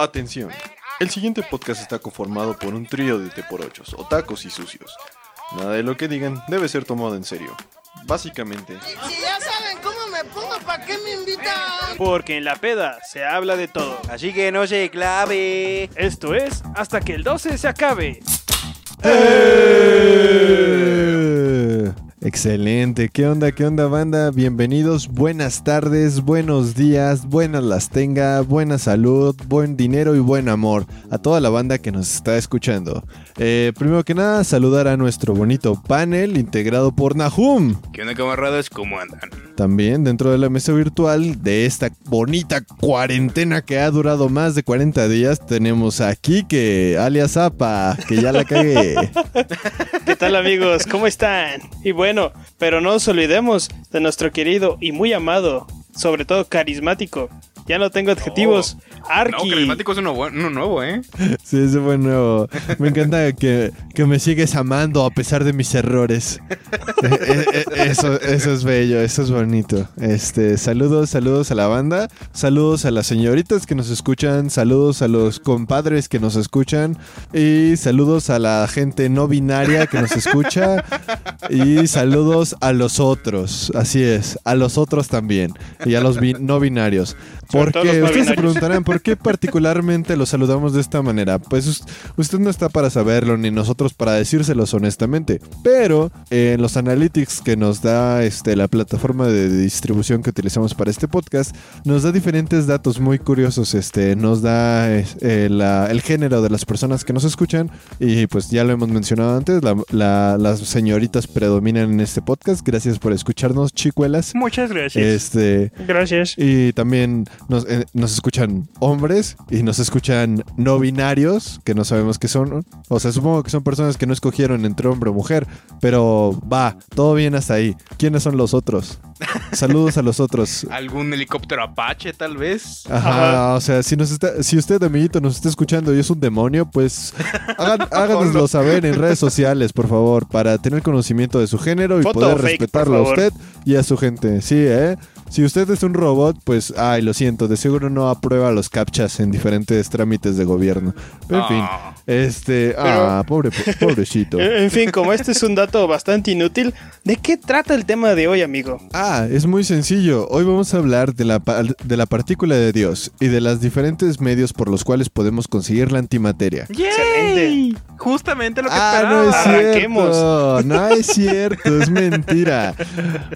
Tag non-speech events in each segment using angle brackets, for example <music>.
Atención, el siguiente podcast está conformado por un trío de teporochos, otacos y sucios. Nada de lo que digan debe ser tomado en serio. Básicamente, Si ya saben cómo me pongo, ¿para qué me invitan? Porque en la peda se habla de todo. Así que no se clave. Esto es hasta que el 12 se acabe. ¡Eh! Excelente, ¿qué onda, qué onda banda? Bienvenidos, buenas tardes, buenos días, buenas las tenga, buena salud, buen dinero y buen amor a toda la banda que nos está escuchando. Eh, primero que nada, saludar a nuestro bonito panel integrado por Nahum. ¿Qué onda, camaradas? ¿Cómo andan? También dentro de la mesa virtual de esta bonita cuarentena que ha durado más de 40 días, tenemos a Kike, alias Zapa, que ya la cagué. <laughs> ¿Qué tal amigos? ¿Cómo están? Y bueno, pero no nos olvidemos de nuestro querido y muy amado, sobre todo carismático. Ya no tengo adjetivos. No, Arki. carismático es uno, uno nuevo, ¿eh? <laughs> Sí, ese fue nuevo. Me encanta que, que me sigues amando a pesar de mis errores. <laughs> Eh, eh, eh, eso, eso es bello, eso es bonito. Este, saludos, saludos a la banda, saludos a las señoritas que nos escuchan, saludos a los compadres que nos escuchan y saludos a la gente no binaria que nos escucha y saludos a los otros. Así es, a los otros también y a los no binarios. Todo Porque ustedes se preguntarán por qué <laughs> particularmente los saludamos de esta manera. Pues us- usted no está para saberlo ni nosotros para decírselos honestamente. Pero eh, en los analytics que nos da este, la plataforma de distribución que utilizamos para este podcast, nos da diferentes datos muy curiosos. Este, nos da eh, eh, la- el género de las personas que nos escuchan. Y pues ya lo hemos mencionado antes, la- la- las señoritas predominan en este podcast. Gracias por escucharnos, chicuelas. Muchas gracias. Este, Gracias. y también nos, eh, nos escuchan hombres y nos escuchan no binarios, que no sabemos qué son. O sea, supongo que son personas que no escogieron entre hombre o mujer, pero va, todo bien hasta ahí. ¿Quiénes son los otros? Saludos a los otros. <laughs> ¿Algún helicóptero Apache, tal vez? Ajá, o sea, si, nos está, si usted, amiguito, nos está escuchando y es un demonio, pues <laughs> hagan- háganoslo saber en redes sociales, por favor, para tener conocimiento de su género y Foto poder fake, respetarlo a usted y a su gente. Sí, ¿eh? Si usted es un robot, pues, ay, lo siento, de seguro no aprueba los captchas en diferentes trámites de gobierno. Pero en fin, Ah. este, ah, pobre, pobrecito. <laughs> En fin, como este es un dato bastante inútil, ¿de qué trata el tema de hoy, amigo? Ah, es muy sencillo. Hoy vamos a hablar de la, de la partícula de Dios y de los diferentes medios por los cuales podemos conseguir la antimateria. Excelente. Justamente lo que Ah, esperaba. no es Arranquemos. cierto. No es cierto, es mentira.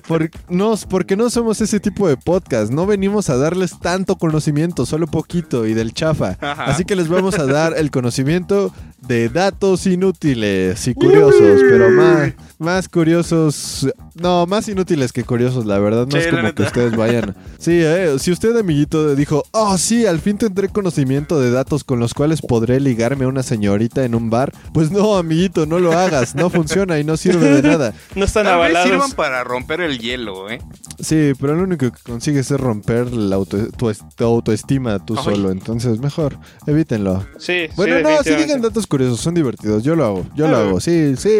Por- no, porque no somos ese tipo de podcast. No venimos a darles tanto conocimiento, solo poquito y del chafa. Ajá. Así que les vamos a dar el conocimiento de datos inútiles y curiosos, pero más, más curiosos. No, más inútiles que curiosos, la verdad. No Sí, es como que ustedes vayan. <laughs> Sí, eh, si usted, amiguito, dijo, oh, sí, al fin tendré conocimiento de datos con los cuales podré ligarme a una señorita en un bar, pues no, amiguito, no lo hagas. No funciona y no sirve de nada. <laughs> No están Tal vez avalados. sirvan para romper el hielo, ¿eh? Sí, pero lo único que consigues es romper la auto- tu, es- tu autoestima tú Ay. solo. Entonces, mejor, evítenlo. Sí, Bueno, sí, no, sí definitivamente. digan datos curiosos, son divertidos. Yo lo hago, yo lo Ah. hago. Sí, sí,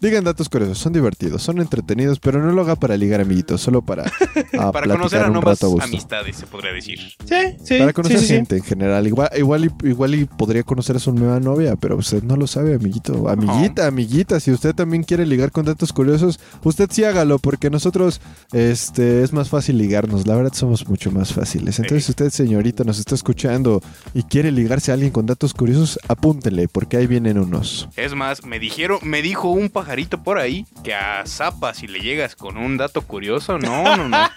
digan datos curiosos, son divertidos, son entretenidos, pero no lo haga para ligar amiguitos, solo para, <laughs> a Para conocer a un nuevas rato a gusto. amistades, se podría decir. Sí, sí. Para conocer sí, sí, sí. gente en general. Igual, igual, y, igual y podría conocer a su nueva novia, pero usted no lo sabe, amiguito. Amiguita, amiguita, si usted también quiere ligar con datos curiosos, usted sí hágalo, porque nosotros este, es más fácil ligarnos. La verdad somos mucho más fáciles. Entonces, si usted, señorita, nos está escuchando y quiere ligarse a alguien con datos curiosos, apúntele, porque ahí vienen unos. Es más, me dijeron, me dijo un pajarito por ahí que a Zapa, si le llegas con un dato curioso, no, no, no. <laughs>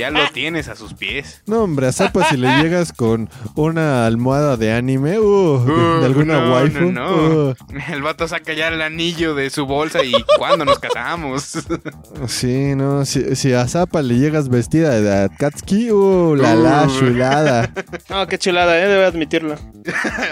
Ya lo tienes a sus pies. No, hombre, a Zapa si le llegas con una almohada de anime, uh, de, de Uh, alguna no, waifu. no, no. uh. El vato saca ya el anillo de su bolsa y ¿cuándo nos casamos? <laughs> Sí, no, si, si a Zapa le llegas vestida de Akatsuki, uh, la la Uh. chulada. <laughs> No, qué chulada, eh, debo admitirlo.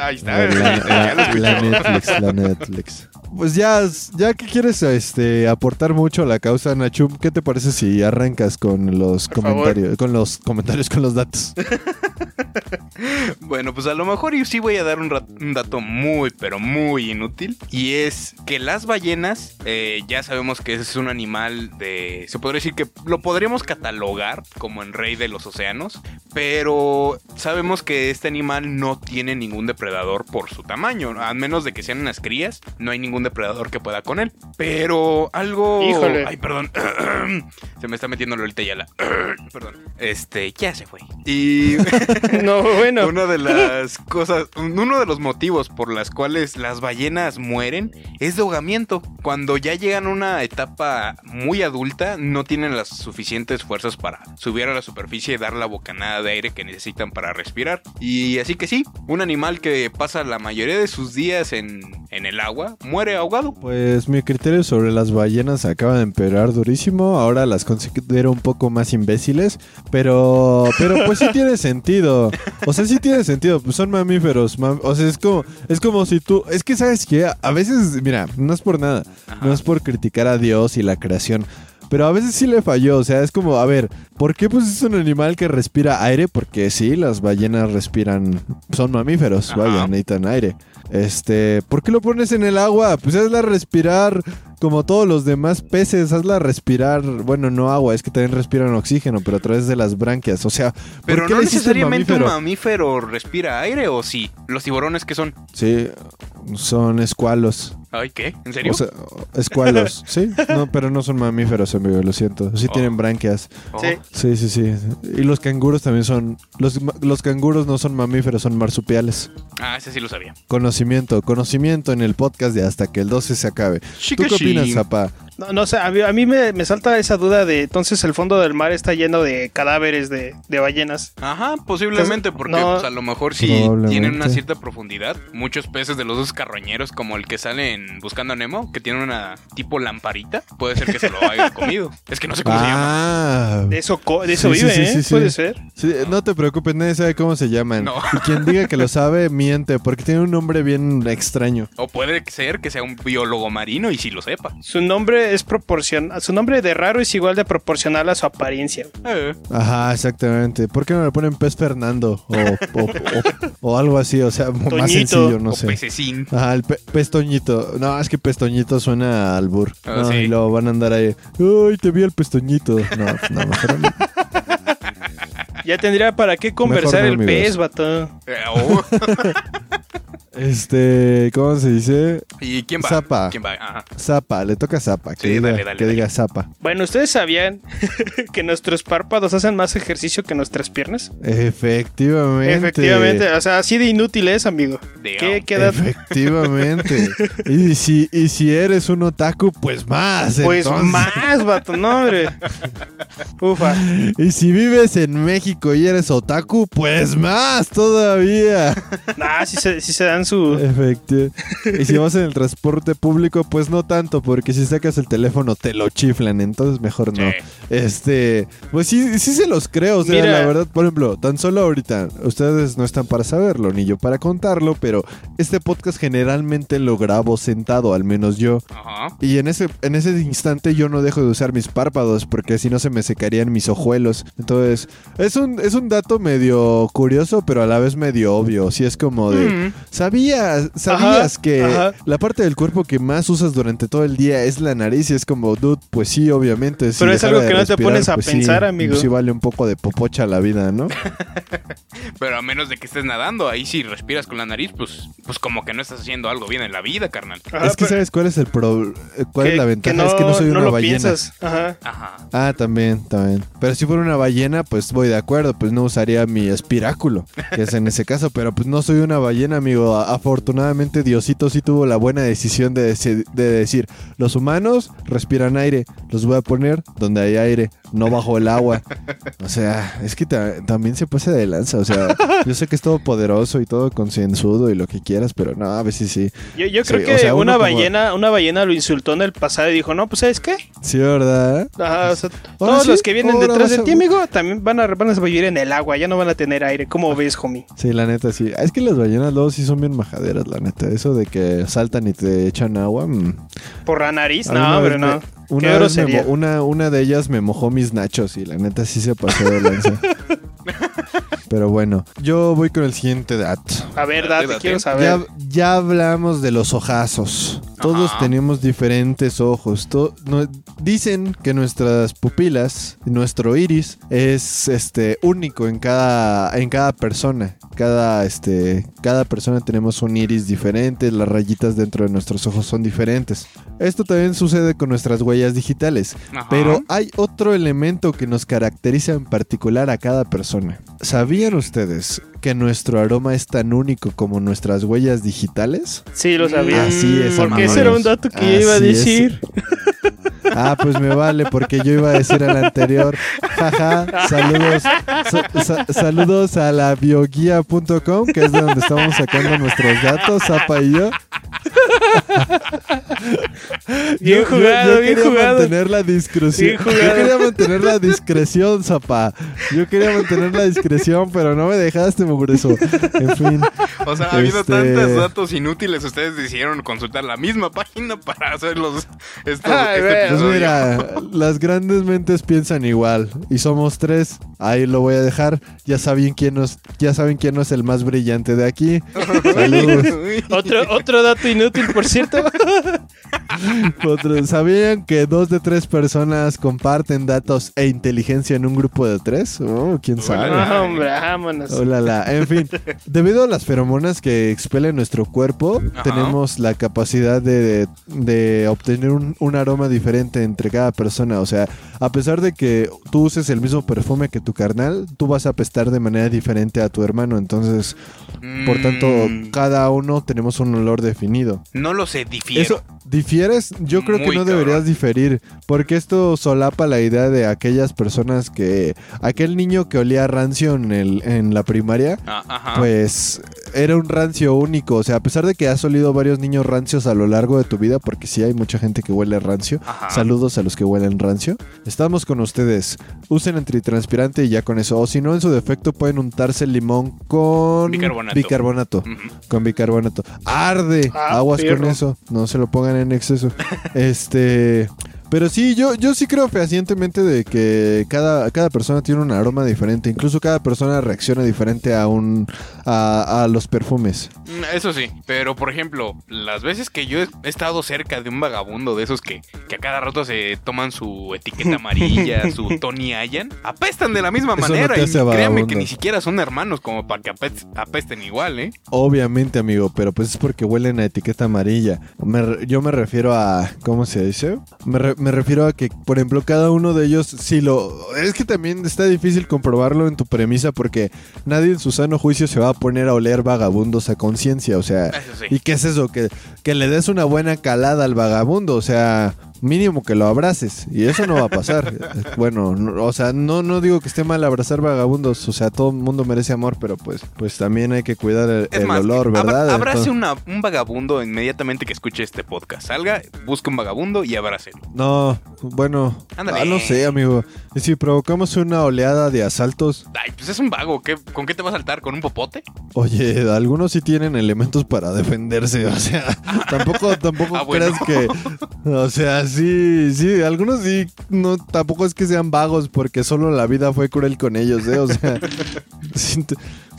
Ahí está. La, ya lo la- la. Netflix, la <laughs> Netflix. pues ya, ya que quieres este, aportar mucho a la causa, Nachum, ¿qué te parece si arrancas con los Por favor. comentarios, con los comentarios, con los datos? <laughs> <laughs> Bueno, pues a lo mejor yo sí voy a dar un, dato muy, pero muy inútil. Y es que las ballenas, eh, ya sabemos que es un animal de... Se podría decir que lo podríamos catalogar como el rey de los océanos. Pero sabemos que este animal no tiene ningún depredador por su tamaño. A menos de que sean unas crías, no hay ningún depredador que pueda con él. Pero algo... Híjole. Ay, perdón. <clears throat> se me está metiendo Lolita Yala. <clears throat> perdón. Este, ya se fue. Y... <laughs> <laughs> No, bueno. Una de las cosas, uno de los motivos por las cuales las ballenas mueren es de ahogamiento. Cuando ya llegan a una etapa muy adulta, no tienen las suficientes fuerzas para subir a la superficie y dar la bocanada de aire que necesitan para respirar. Y así que sí, un animal que pasa la mayoría de sus días en, en el agua muere ahogado. Pues mi criterio sobre las ballenas acaba de empeorar durísimo. Ahora las considero un poco más imbéciles. Pero, pero pues sí tiene <laughs> sentido. O sea, sí tiene sentido. Pues son mamíferos. mam- o sea, es como, es como si tú. Es que sabes que a veces, mira, no es por nada. No es por criticar a Dios y la creación. Pero a veces sí le falló, o sea, es como, a ver, ¿por qué pues es un animal que respira aire? Porque sí, las ballenas respiran, son mamíferos, Ajá. vaya, necesitan aire. Este, ¿por qué lo pones en el agua? Pues hazla respirar como todos los demás peces, hazla respirar, bueno, no agua, es que también respiran oxígeno, pero a través de las branquias, o sea, ¿por Pero qué no necesariamente mamífero? un mamífero respira aire o sí. Los tiburones que son. Sí, son escualos. Ay, ¿qué? ¿En serio? O sea, escualos, <laughs> sí, no, pero no son mamíferos, amigo, lo siento. Sí Oh. tienen branquias. Oh. Sí. Sí, sí, sí. Y los canguros también son. Los, los canguros no son mamíferos, son marsupiales. Ah, ese sí lo sabía. Conocimiento, conocimiento en el podcast de hasta que el 12 se acabe. ¿Tú qué opinas, Zapa? No, no sé, a mí, a mí me, me salta esa duda de entonces el fondo del mar está lleno de cadáveres de, de ballenas. Ajá, posiblemente, Entonces, porque no- pues, a lo mejor si Probablemente. tienen una cierta profundidad. Muchos peces de los dos carroñeros, como el que sale en Buscando a Nemo, que tiene una tipo lamparita, puede ser que se lo haya <laughs> comido. Es que no sé cómo se llama. Ah. De eso, de eso Sí, sí, vive, sí, ¿eh? sí, sí. Puede ser. Sí, no te preocupes, nadie sabe cómo se llaman. No. Y quien diga que lo sabe, miente, porque tiene un nombre bien extraño. O puede ser que sea un biólogo marino y si lo sepa. Su nombre es proporcional. Su nombre de raro es igual de proporcional a su apariencia. Eh, Ajá, exactamente. ¿Por qué no le ponen pez Fernando? O, o- o- o algo así, o sea, más sencillo, no o sé. pececín. Ajá, el pe pestoñito. No, es que pestoñito suena a albur. Ah, no, sí. Y luego van a andar ahí. Uy, te vi el pestoñito. No, no, mejor no. Ya tendría para qué conversar no, el amigos. pez, vato. <laughs> Este, ¿cómo se dice? ¿Y quién va? Zapa. ¿Quién va? Ajá. Zapa, le toca Zapa. Que Sí, diga, dale, dale, que dale. diga Zapa. Bueno, ¿ustedes sabían <laughs> que nuestros párpados hacen más ejercicio que nuestras piernas? Efectivamente. Efectivamente, o sea, así de inútil es, amigo. ¿Qué queda? Efectivamente. <laughs> y, si, y si eres un otaku, pues más. Pues entonces. más, vato, no, hombre. Ufa. Y si vives en México y eres otaku, pues más todavía. <laughs> Si se, si se dan su. Efectivo. Y si vas en el transporte público, pues no tanto, porque si sacas el teléfono te lo chiflan, entonces mejor no. Sí. Este, pues sí, sí se los creo, o sea, Mira. la verdad, por ejemplo, tan solo ahorita, ustedes no están para saberlo, ni yo para contarlo, pero este podcast generalmente lo grabo sentado, al menos yo. Ajá. Y en ese, en ese instante yo no dejo de usar mis párpados porque si no se me secarían mis ojuelos. Entonces, es un, es un dato medio curioso, pero a la vez medio obvio. Si es como de, Mm. ¿Sabías, sabías Ajá, que ajá. la parte del cuerpo que más usas durante todo el día es la nariz? Y es como, dude, pues sí, obviamente. si Pero es algo que no te pones a pues sí, pensar, amigo. Sí vale un poco de popocha la vida, ¿no? <laughs> Pero a menos de que estés nadando, ahí si respiras con la nariz, pues, pues como que no estás haciendo algo bien en la vida, carnal. Ajá, es que pero- ¿sabes cuál es el pro- cuál es la ventaja? que es que no soy una lo ballena. piensas. Ajá. Ajá. Ah, también, también. Pero si fuera una ballena, pues voy de acuerdo, pues no usaría mi espiráculo, que es en ese caso, pero pues no soy una ballena, amigo. Afortunadamente Diosito sí tuvo la buena decisión de, deci- de decir, los humanos respiran aire, los voy a poner donde hay aire, no bajo el agua. O sea, es que ta- también se pasa de lanza, o sea, <laughs> yo sé que es todo poderoso y todo concienzudo y lo que quieras, pero no, a veces sí. Yo, yo Sí, creo o que sea, una como- ballena, una ballena lo insultó en el pasado y dijo, no, pues ¿sabes qué? Sí, ¿verdad? Ajá, o sea, todos sí, los que vienen detrás de a- ti, amigo, también van a, van a vivir en el agua, ya no van a tener aire. ¿Cómo ves, homie? Sí, la neta sí. Es que las ballenas luego sí son bien majaderas, la neta. Eso de que saltan y te echan agua. mm. Por la nariz, no, hombre, no. me- Una, me una, una de ellas me mojó mis nachos y la neta sí se pasó de lanza. <laughs> Pero bueno, yo voy con el siguiente dato. A ver, Date, date, quiero Ya, saber. ya hablamos de los ojazos. Todos Ajá. tenemos diferentes ojos. To- no- dicen que nuestras pupilas, nuestro iris, es este único en cada, en cada persona. Cada, este, cada persona tenemos un iris diferente, las rayitas dentro de nuestros ojos son diferentes. Esto también sucede con nuestras huellas digitales. Ajá. Pero hay otro elemento que nos caracteriza en particular a cada persona. ¿Sabían ustedes que nuestro aroma es tan único como nuestras huellas digitales? Sí, lo sabía. Así es, Porque ese era un dato que yo iba a es. decir. <laughs> Ah, pues me vale, porque yo iba a decir al anterior. Jaja, saludos. sa- sa- saludos a la bioguía.com, que es de donde estamos sacando nuestros datos, Zapa y yo. Bien Yo- yo- jugado, yo bien quería jugado. mantener la discreción. Yo quería mantener la discreción, Zapa. Yo quería mantener la discreción, pero no me dejaste, mugreso. En fin. O sea, habiendo Este- tantos datos inútiles, ustedes decidieron consultar la misma página para hacer los estos, Ay, este. Pues mira, las grandes mentes piensan igual. Y somos tres. Ahí lo voy a dejar. Ya saben quién nos, ya saben quién no es el más brillante de aquí. <laughs> Saludos. Otro, otro dato inútil, por cierto. <laughs> Otro- ¿Sabían que dos de tres personas comparten datos e inteligencia en un grupo de tres? Oh, quién sabe. No, hombre, vámonos. Hola, la. En fin, debido a las feromonas que expele nuestro cuerpo, Ajá. tenemos la capacidad de, de obtener un, un aroma diferente entre cada persona. O sea, a pesar de que tú uses el mismo perfume que tu carnal, tú vas a apestar de manera diferente a tu hermano. Entonces, por tanto, Mm, cada uno tenemos un olor definido. no lo sé, difiero. Eso, ¿difieres? Yo creo que no deberías diferir, porque esto solapa la idea de aquellas personas que... Aquel niño que olía rancio en, el, en la primaria, Ah, ajá. pues era un rancio único. O sea, a pesar de que has olido varios niños rancios a lo largo de tu vida, porque sí hay mucha gente que huele rancio. Ajá. Saludos a los que huelen rancio. Estamos con ustedes. Usen antitranspirante y ya con eso. O si no, en su defecto pueden untarse el limón con Bicarbonato. Con bicarbonato. Arde. Ah, Aguas perro. con eso. No se lo pongan en exceso. <laughs> este. Pero sí, yo, yo sí creo fehacientemente de que cada, cada persona tiene un aroma diferente. Incluso cada persona reacciona diferente a un a, a los perfumes. Mm, Eso sí, pero por ejemplo, las veces que yo he estado cerca de un vagabundo de esos que, que a cada rato se toman su etiqueta amarilla, <laughs> su Tony Allen, apestan de la misma Eso no manera. te y créanme vagabundo. que ni siquiera son hermanos como para que apes- apesten igual, ¿eh? Obviamente, amigo, pero pues es porque huelen a etiqueta amarilla. Me yo me refiero a. ¿Cómo se dice? Me, re- me refiero a que, por ejemplo, cada uno de ellos, si lo. Es que también está difícil comprobarlo en tu premisa porque nadie en su sano juicio se va a poner a oler vagabundos a conciencia. O sea, Eso sí. ¿y qué es eso? Que, que le des una buena calada al vagabundo. O sea. Mínimo que lo abraces y eso no va a pasar. <laughs> bueno, no- o sea, no, no digo que esté mal abrazar vagabundos, o sea, todo el mundo merece amor, pero pues, pues también hay que cuidar el, Es el más, olor, abra- ¿verdad? abrace Entonces- una- un vagabundo inmediatamente que escuche este podcast. Salga, busque un vagabundo y abrácelo. No, bueno, Ándale. ah, no sé, amigo. Y si provocamos una oleada de asaltos, Ay, pues es un vago. ¿qué- ¿Con qué te va a saltar? ¿Con un popote? oye, algunos sí tienen elementos para defenderse, o sea, <laughs> tampoco, tampoco Ah, bueno. creas que, o sea, sí, sí, algunos sí, no, tampoco es que sean vagos porque solo la vida fue cruel con ellos, ¿eh? O sea, <laughs>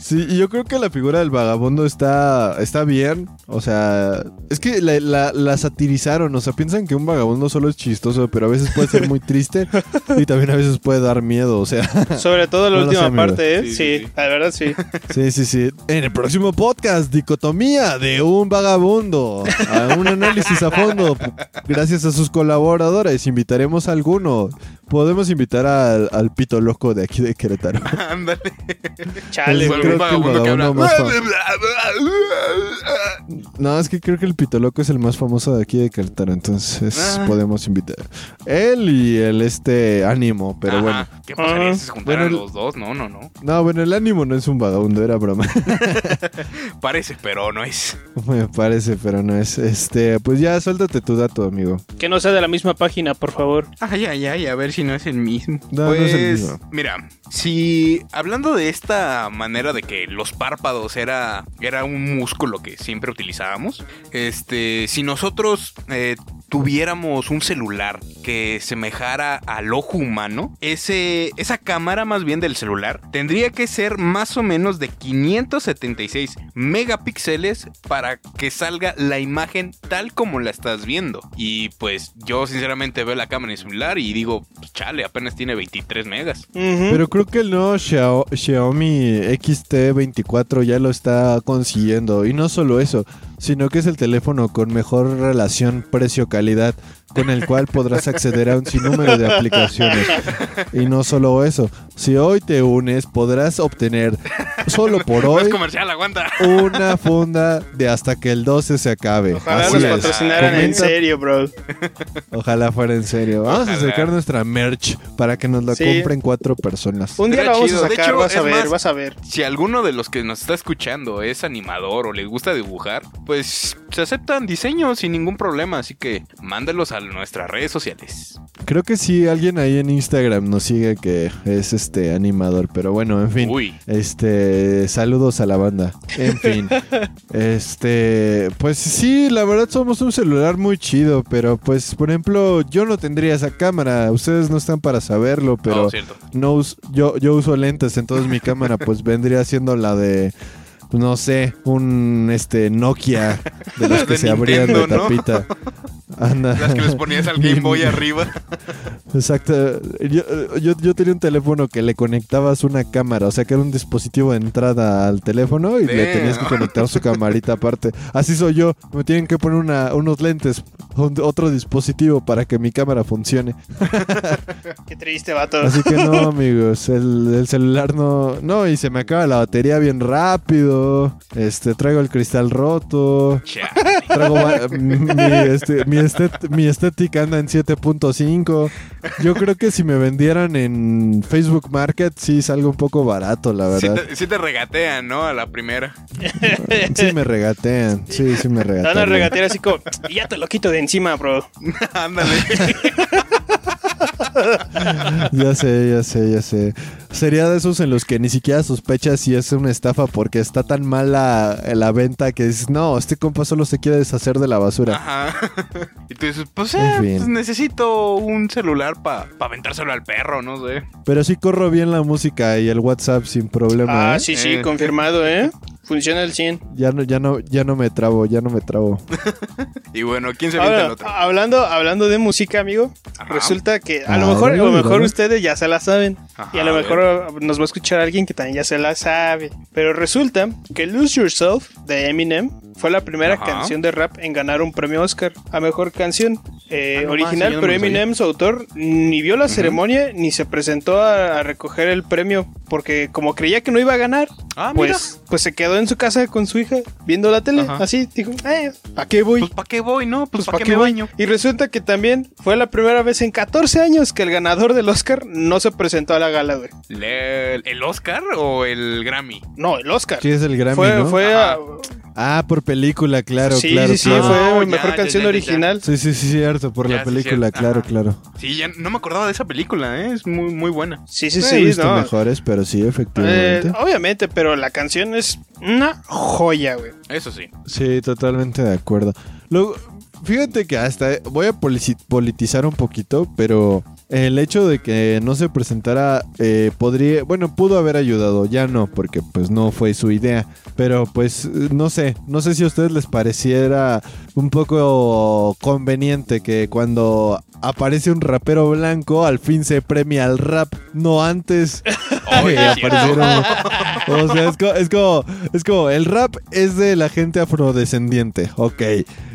sí, y yo creo que la figura del vagabundo está, está bien, o sea, es que la, la- la satirizaron, o sea, piensan que un vagabundo solo es chistoso, pero a veces puede ser muy triste y también a veces puede dar miedo, o sea. Sobre todo la No última sé, parte, ¿eh? Sí, sí. la verdad sí. Sí, sí, sí. En el próximo podcast, dicotomía de un vagabundo. A un análisis a fondo. Gracias a sus colaboradores, invitaremos a alguno. Podemos invitar al, al pito loco de aquí de Querétaro. <laughs> Ándale. Chale, Pues, güey. creo Un que el vagabundo que habla. vagabundo No, es que creo que el pito loco es el más famoso de aquí de Querétaro, entonces Ah. podemos invitar. Él y el este ánimo, pero Ajá. bueno. ¿Qué pasaría Ah. si se juntaran Bueno, el- los dos? No, no, no. No, bueno, el ánimo no es un vagabundo, era broma. <laughs> Parece, pero no es. Me parece, pero no es. Este, pues ya suéltate tu dato, amigo. Que no sea de la misma página, por favor. Ay, ay, ay, a ver si no es el mismo. No, no pues, es el mismo. mira, si hablando de esta manera de que los párpados era, era un músculo que siempre utilizábamos, este, si nosotros eh, tuviéramos un celular que semejara al ojo humano, ese, esa cámara más bien del celular tendría que ser más o menos de 576 megapíxeles para que salga la imagen tal como la estás viendo. Y pues yo sinceramente veo la cámara en el celular y digo, pues, chale, apenas tiene 23 megas. Pero creo que el nuevo Xiao- Xiaomi XT24 ya lo está consiguiendo. Y no solo eso, sino que es el teléfono con mejor relación precio-calidad, con el cual podrás acceder a un sinnúmero de aplicaciones. Y no solo eso, si hoy te unes, podrás obtener, solo por <laughs> No es hoy, comercial, aguanta. una funda de hasta que el 12 se acabe. Ojalá Así nos patrocinaran en serio, bro. Ojalá fuera en serio. Vamos Ojalá. a sacar nuestra merch para que nos la Sí. compren cuatro personas. Un día la vamos chido. a De sacar, hecho, vas a ver, más- vas a ver. Si alguno de los que nos está escuchando es animador o les gusta dibujar, pues se aceptan diseños sin ningún problema, así que mándalos a nuestras redes sociales. Creo que sí, alguien ahí en Instagram nos sigue que es este animador, pero bueno, en fin. Uy, Este, saludos a la banda. En fin. <laughs> este, pues sí, la verdad somos un celular muy chido, pero pues por ejemplo, yo no tendría esa cámara, ustedes no están para saberlo, pero no, no yo yo uso lentes, entonces mi cámara pues <laughs> vendría siendo la de no sé, un este Nokia de los que De se abrían de ¿no? <laughs> Anda. Las que les ponías al Game Boy arriba. <laughs> Exacto. Yo, yo, yo tenía un teléfono que le conectabas una cámara, o sea que era un dispositivo de entrada al teléfono y le tenías que conectar su camarita aparte. Así soy yo. Me tienen que poner una- unos lentes, un- otro dispositivo para que mi cámara funcione. <laughs> Qué triste, vato. Así que no, <laughs> amigos, el, el celular no... No, y se me acaba la batería bien rápido. Este, traigo el cristal roto. Chale. Traigo mi, este, mi, estet- mi estética anda en 7.5. Yo creo que si me vendieran en Facebook Market, sí salgo un poco barato, la Sí verdad. te, sí te regatean, ¿no? A la primera. <laughs> Sí me regatean. Sí, sí me Te van a regatean. regatear así como, "Y ya te lo quito de encima, bro. <laughs> Ándale. <laughs> <laughs> Ya sé, ya sé, ya sé. Sería de esos en los que ni siquiera sospechas si es una estafa porque está tan mala la venta que dices, no, este compa solo se quiere deshacer de la basura. Ajá. <laughs> Y tú dices, pues, eh, pues necesito un celular para aventárselo al perro, no sé. Pero sí corro bien la música y el WhatsApp sin problema. Ah, ¿eh? sí, sí, Eh. confirmado, ¿eh? Funciona al 100. Ya no, ya no, ya no me trabo, ya no me trabo. <laughs> Y bueno, ¿quién se avienta el otro? hablando, hablando de música, amigo, Ajá. resulta que a Ah, lo mejor, a lo mejor dale. ustedes ya se la saben. Ajá, y a lo a mejor nos va a escuchar alguien que también ya se la sabe. Pero resulta que Lose Yourself de Eminem fue la primera Ajá. canción de rap en ganar un premio Oscar a mejor canción. Eh, Ah, no más, original, yo no pero. Eminem, su autor, ni vio la ceremonia ni se presentó a, a recoger el premio porque como creía que no iba a ganar, Ah, mira. pues, pues se quedó en su casa con su hija viendo la tele. Ajá. Así dijo, eh, ¿a qué voy? Pues, ¿para qué voy, no? Pues, Pues, ¿para ¿pa' qué me voy? baño? Y resulta que también fue la primera vez en 14 años que el ganador del Oscar no se presentó a la gala, güey. ¿El Oscar o el Grammy? No, el Oscar. Sí, es el Grammy, fue, ¿no? fue a- Ah, por película, claro, sí, claro, sí, sí, claro. fue Oh, mejor ya, canción ya, ya, ya. original. Sí, sí, sí, cierto, por Ya, la película, claro, Ajá. claro. Sí, ya no me acordaba de esa película, ¿eh? Es muy, muy buena. Sí, sí, He sí, visto no. mejores, pero sí, Eh, efectivamente. obviamente, pero la canción es una joya, güey. Eso sí. Sí, totalmente de acuerdo. Luego, fíjate que hasta voy a politizar un poquito, pero el hecho de que no se presentara eh, podría, bueno, pudo haber ayudado, ya no, porque pues no fue su idea, pero pues no sé, no sé si a ustedes les pareciera un poco conveniente que cuando aparece un rapero blanco al fin se premia al rap, no antes <laughs> Oye, apareciera o sea, es, co- es como, es como, el rap es de la gente afrodescendiente, ok.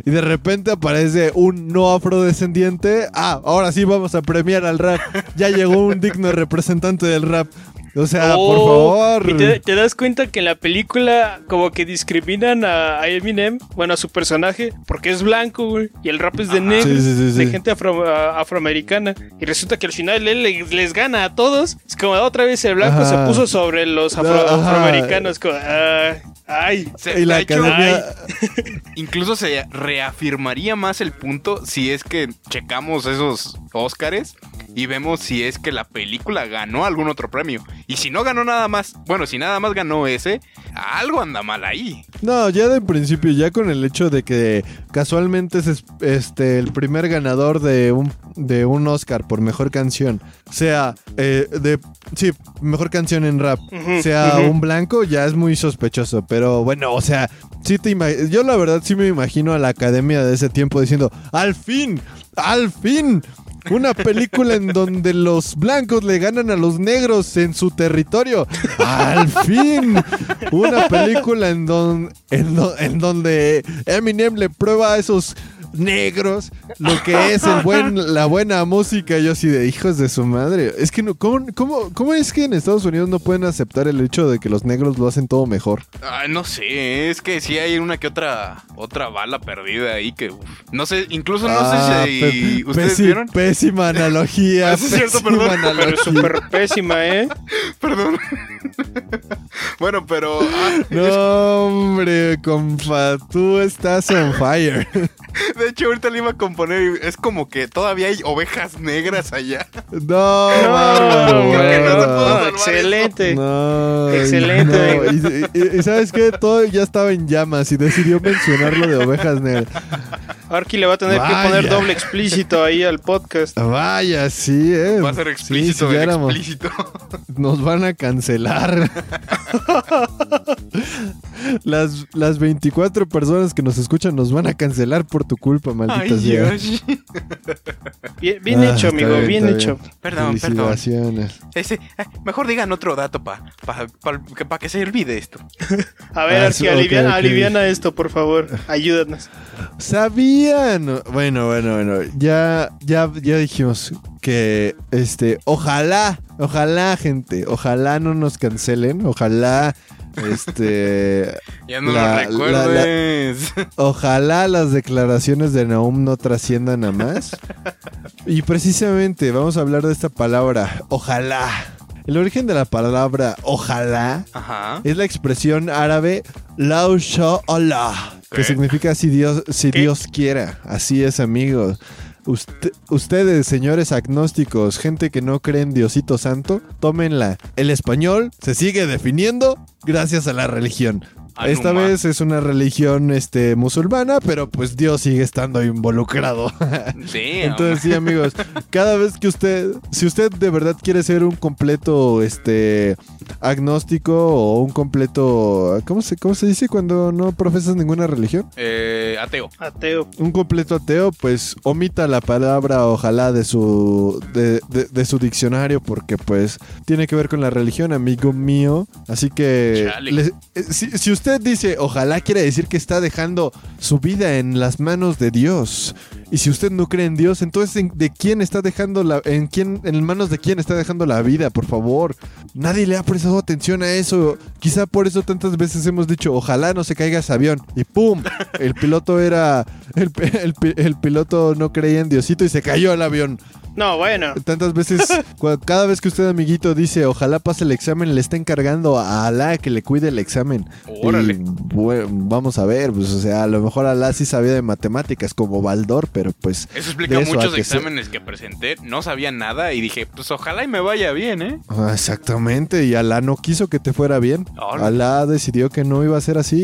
Y de repente aparece un no afrodescendiente. Ah, ahora sí vamos a premiar al rap. Ya llegó un digno representante del rap. O sea, Oh, por favor. Y te, te das cuenta que en la película como que discriminan a, a Eminem, bueno, a su personaje, porque es blanco, güey, y el rap es de Sí, sí, sí, de gente afro- a- afroamericana. Y resulta que al final él le- les gana a todos. Es como otra vez el blanco Ajá. se puso sobre los afro- afroamericanos. Como, ah, ay, Se- Y la hecho, academia. <laughs> Incluso se reafirmaría más el punto si es que checamos esos Óscares y vemos si es que la película ganó algún otro premio. Y si no ganó nada más, bueno, si nada más ganó ese, algo anda mal ahí. No, ya de principio, ya con el hecho de que casualmente es este el primer ganador de un, de un Oscar por mejor canción, sea eh, de sí, mejor canción en rap, sea un blanco, ya es muy sospechoso. Pero bueno, o sea, sí te ima- yo la verdad sí me imagino a la academia de ese tiempo diciendo, al fin, al fin. Una película en donde los blancos le ganan a los negros en su territorio. Al fin. Una película en, don- en, do- en donde Eminem le prueba a esos negros lo que es el buen, la buena música. Yo así de hijos de su madre. Es que no, ¿cómo, cómo, cómo es que en Estados Unidos no pueden aceptar el hecho de que los negros lo hacen todo mejor? Ay, no sé, es que sí hay una que otra otra bala perdida ahí que uf, no sé, incluso no Ah, sé si pe- ustedes pési- vieron. Pésima <laughs> analogía. Eso es cierto, pésima perdón. Pero analogía. es súper pésima, ¿eh? <laughs> Perdón. <laughs> bueno, pero ah, No, hombre, compa, tú estás on fire. De hecho ahorita le iba a componer es como que todavía hay ovejas negras allá. No, No, que no se bárbaro. pudo salvar excelente. No, Excelente, no, Y, y- y ¿sabes qué? Todo ya estaba en llamas y decidió mencionarlo de ovejas negras. Arki le va a tener Vaya. que poner doble explícito ahí al podcast. Vaya, sí, eh. Va a ser explícito, sí, ya bien éramos- explícito. Nos van a cancelar. <laughs> las, las 24 personas que nos escuchan nos van a cancelar por tu culpa, maldita Ay, sea. Dios. <laughs> Bien, bien Ah, hecho, amigo, bien, hecho. bien. Perdón, perdón. Ese, eh, mejor digan otro dato para pa, pa- pa- que- pa que se olvide esto. <laughs> A ver, Ah, Arki, sí, ok, aliviana, aliviana esto, por favor. Ayúdanos. ¿Sabían? Bueno, bueno, bueno. Ya, ya, ya dijimos que, este, ojalá, ojalá, gente, ojalá no nos cancelen, ojalá, este, <laughs> Ya no La- lo recuerdes. ojalá las declaraciones de Naum no trasciendan a más. Y precisamente vamos a hablar de esta palabra, ojalá. El origen de la palabra ojalá Ajá. es la expresión árabe Lau sha Allah, que significa si Dios, si ¿Qué? Dios quiera. Así es, amigos. Usted- ustedes, señores agnósticos, gente que no cree en Diosito Santo, tómenla. El español se sigue definiendo gracias a la religión. Esta vez es una religión este, musulmana, pero pues Dios sigue estando involucrado. <laughs> Sí, Entonces sí, amigos, cada vez que usted, si usted de verdad quiere ser un completo, este, agnóstico o un completo, ¿cómo se, cómo se dice cuando no profesas ninguna religión? eh, ateo. Ateo. Un completo ateo, pues omita la palabra ojalá de su, de, de- de su diccionario porque pues tiene que ver con la religión, amigo mío. Así que le- eh, si, si usted dice ojalá quiere decir que está dejando su vida en las manos de Dios. Y si usted no cree en Dios, entonces ¿en- ¿de quién está dejando la, en quién, en manos de quién está dejando la vida, por favor? Nadie le ha prestado atención a eso. Quizá por eso tantas veces hemos dicho, ojalá no se caiga ese avión. Y ¡pum! El piloto era, el, el piloto no creía en Diosito y se cayó el avión. No, bueno. Tantas veces, <laughs> cada vez que usted, amiguito, dice, ojalá pase el examen, le está encargando a Alá que le cuide el examen. Órale. Y, bueno, vamos a ver, pues, o sea, a lo mejor Alá sí sabía de matemáticas como Baldor, pero pues... Eso explica de eso a muchos que se- exámenes que presenté. No sabía nada y dije, pues ojalá y me vaya bien, ¿eh? Ah, Exactamente, y Alá no quiso que te fuera bien. Órale. Alá decidió que no iba a ser así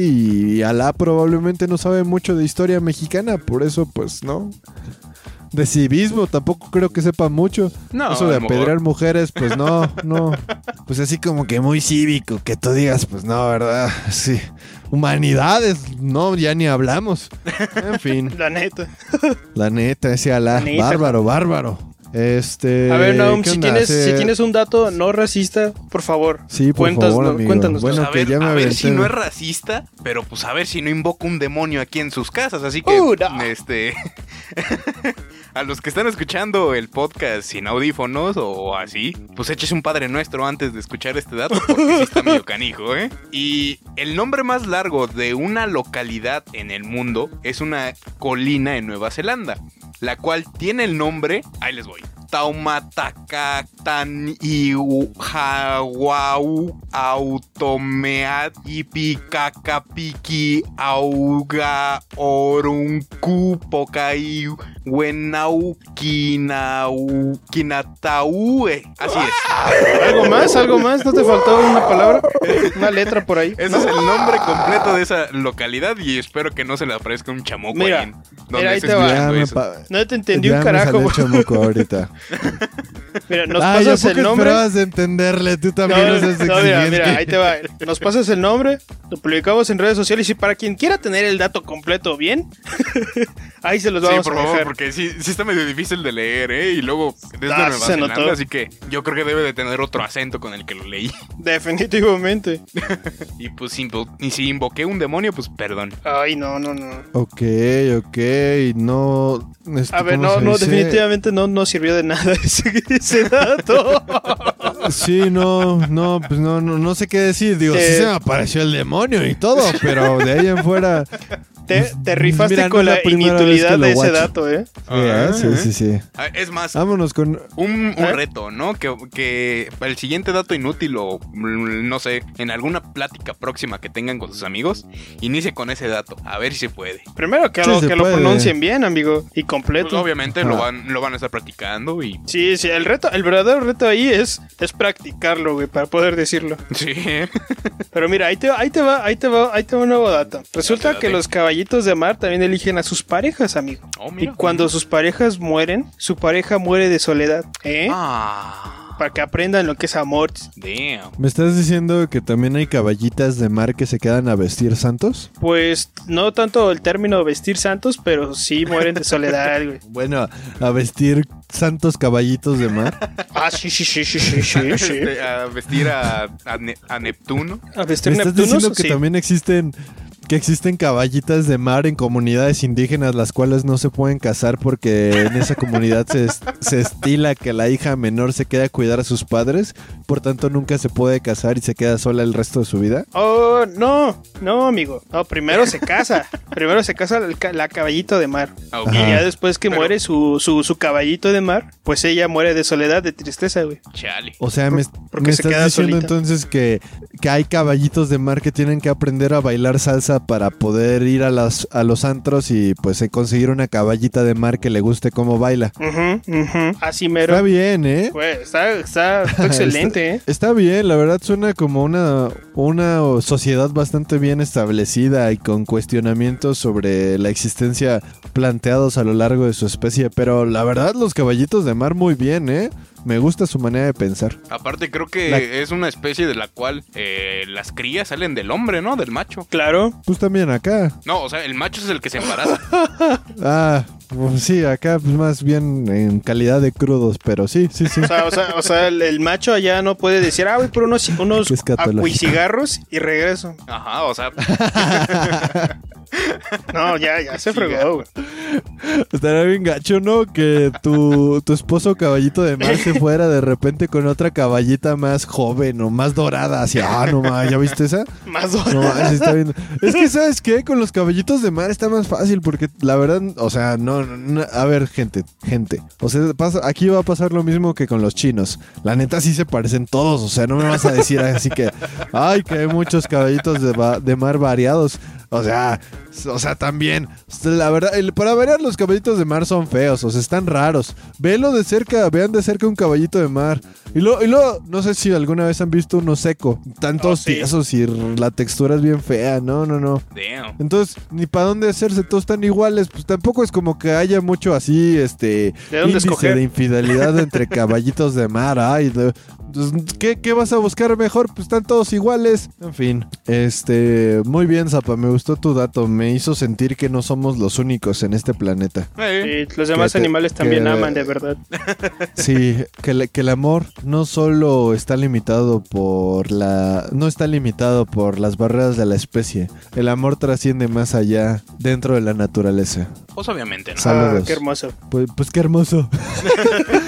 y Alá probablemente no sabe mucho de historia mexicana, por eso pues no. De civismo tampoco creo que sepa mucho. No, eso de apedrear mujeres, pues no, no. Pues así como que muy cívico, que tú digas, pues no, ¿verdad? Sí. Humanidades, no, ya ni hablamos. En fin, <laughs> La neta. la neta, ese Alá, La neta. bárbaro, bárbaro. Este. A ver, Naum, ¿qué si tienes, si tienes un dato no racista, por favor. Sí, por cuéntanos, favor, amigo. cuéntanos. Bueno, Pues a que ver, ya me a ver si no es racista, pero pues a ver si no invoca un demonio aquí en sus casas. Así que, Uh, no. este, <laughs> a los que están escuchando el podcast sin audífonos o así, pues échese un Padre Nuestro antes de escuchar este dato, porque sí está medio canijo, ¿eh? Y el nombre más largo de una localidad en el mundo es una colina en Nueva Zelanda, la cual tiene el nombre, ahí les voy, tan iu hawau automeat ipikakapiki auga orunku pokai wenau kinau kinataue. Así es. ¿Algo más? ¿Algo más? ¿No te faltó una palabra? ¿Una letra por ahí? Ese es el nombre completo de esa localidad y espero que no se le aparezca un chamuco Mira, ahí en donde mira, ahí estés te va. Ya escuchando me, eso. pa- No te entendí ya un me carajo. salió chamuco ahorita. Mira, nos Ay, ¿a pasas el nombre. esperabas de entenderle? Tú No, también no, seas no, mira, mira, ahí te va. Nos pasas el nombre, lo publicamos en redes sociales y para quien quiera tener el dato completo bien, <laughs> ahí se los Sí, vamos por a favor, dejar. porque sí, sí está medio difícil de leer, ¿eh? Y luego es de Ah, Nueva se Zelanda, notó. así que yo creo que debe de tener otro acento con el que lo leí. <laughs> Definitivamente. <laughs> Y pues invo- y si invoqué un demonio, pues perdón. Ay, no, no, no. Ok, ok, no... este, A ver, ¿cómo no, se no, definitivamente no, no sirvió de nada ese, ese dato. Sí, no, no, pues no, no, no sé qué decir. Digo, sí Eh. se me apareció el demonio y todo, pero de ahí en fuera... Te, te rifaste Mira, con la, la inutilidad de ese dato, ¿eh? Sí, ¿eh? sí, sí, sí. Ah, Es más, Vámonos con... un, un ¿Eh? reto, ¿no? Que, el siguiente dato inútil o mm, no sé, en alguna plática próxima que tengan con sus amigos, inicie con ese dato. A ver si se puede. Primero que, Sí, lo, pronuncien bien, amigo, y Pues completo. obviamente lo van, lo van a estar practicando y. Sí, sí, el reto, el verdadero reto ahí es, es practicarlo, güey, para poder decirlo. Sí. Pero mira, ahí te, ahí te va, ahí te va, ahí te va un nuevo dato. Resulta que los caballitos de mar también eligen a sus parejas, amigo. Oh, Y mira. cuando sus parejas mueren, su pareja muere de soledad, ¿eh? Ah. Para que aprendan lo que es amor. Damn. ¿Me estás diciendo que también hay caballitas de mar que se quedan a vestir santos? Pues no tanto el término vestir santos, pero sí mueren de <laughs> soledad, güey. Bueno, a vestir santos caballitos de mar. <laughs> Ah, sí, sí, sí, sí, sí, sí, <laughs> sí. Este, a vestir a, a Ne- a Neptuno. A vestir ¿Me estás Neptunos, diciendo que sí. también existen que existen caballitas de mar en comunidades indígenas las cuales no se pueden casar porque en esa comunidad se, se estila que la hija menor se quede a cuidar a sus padres, por tanto nunca se puede casar y se queda sola el resto de su vida? Oh, no, no, amigo. No, primero se casa. primero se casa el ca- la caballito de mar. Ah. Y ya después que Pero- muere su, su, su caballito de mar, pues ella muere de soledad, de tristeza, güey. Chale. O sea, me, porque me se estás queda diciendo solita. entonces que, que hay caballitos de mar que tienen que aprender a bailar salsa para poder ir a, las, a los antros y pues eh, conseguir una caballita de mar que le guste cómo baila. Así mero. Está bien, ¿eh? Está, está, <laughs> está excelente, ¿eh? Está bien, la verdad suena como una, una sociedad bastante bien establecida y con cuestionamientos sobre la existencia planteados a lo largo de su especie, pero la verdad los caballitos de mar muy bien, ¿eh? Me gusta su manera de pensar. Aparte, creo que La- es una especie de la cual eh, las crías salen del hombre, ¿no? Del macho. Claro. Pues también acá. No, o sea, el macho es el que se embaraza. <laughs> Ah, pues sí, acá pues más bien en calidad de crudos, pero sí, sí, sí. O sea, o sea, o sea, el, el macho allá no puede decir, ah, voy por unos, unos acuicigarros y regreso. Ajá, o sea, <laughs> No, ya, ya se fregó, güey. Estaría bien gacho, ¿no? Que tu, tu esposo caballito de mar se fuera de repente con otra caballita más joven o más dorada. Así, ah, no ma, ¿ya viste esa? Más No manches, está bien. Es que, ¿sabes qué? Con los caballitos de mar está más fácil porque la verdad, o sea, no, no, a ver, gente, gente. O sea, pasa, aquí va a pasar lo mismo que con los chinos. La neta sí se parecen todos, o sea, no me vas a decir así que, ay, que hay muchos caballitos de mar variados. O sea, o sea, también, la verdad, el- para variar los caballitos de mar son feos, o sea, están raros. Velo de cerca, vean de cerca un caballito de mar. Y luego, y luego, no sé si alguna vez han visto uno seco, tantos Oh, sí. tiesos y la textura es bien fea, no, no, no. damn. Entonces, ni para dónde hacerse, todos están iguales, pues tampoco es como que haya mucho así, este, ¿De dónde índice escoger? de infidelidad entre <laughs> caballitos de mar, ay, de- pues, ¿qué, qué vas a buscar mejor? Pues están todos iguales. En fin, este, muy bien, Zapa, me gustó tu dato, me hizo sentir que no somos los únicos en este planeta. Y los demás Que te- animales también que- aman, de verdad. <laughs> Sí, que, el- que el amor no solo está limitado por la... No está limitado por las barreras de la especie. El amor trasciende más allá dentro de la naturaleza. Pues obviamente, ¿no? Saludos. Ah, qué hermoso. Pues, pues qué hermoso.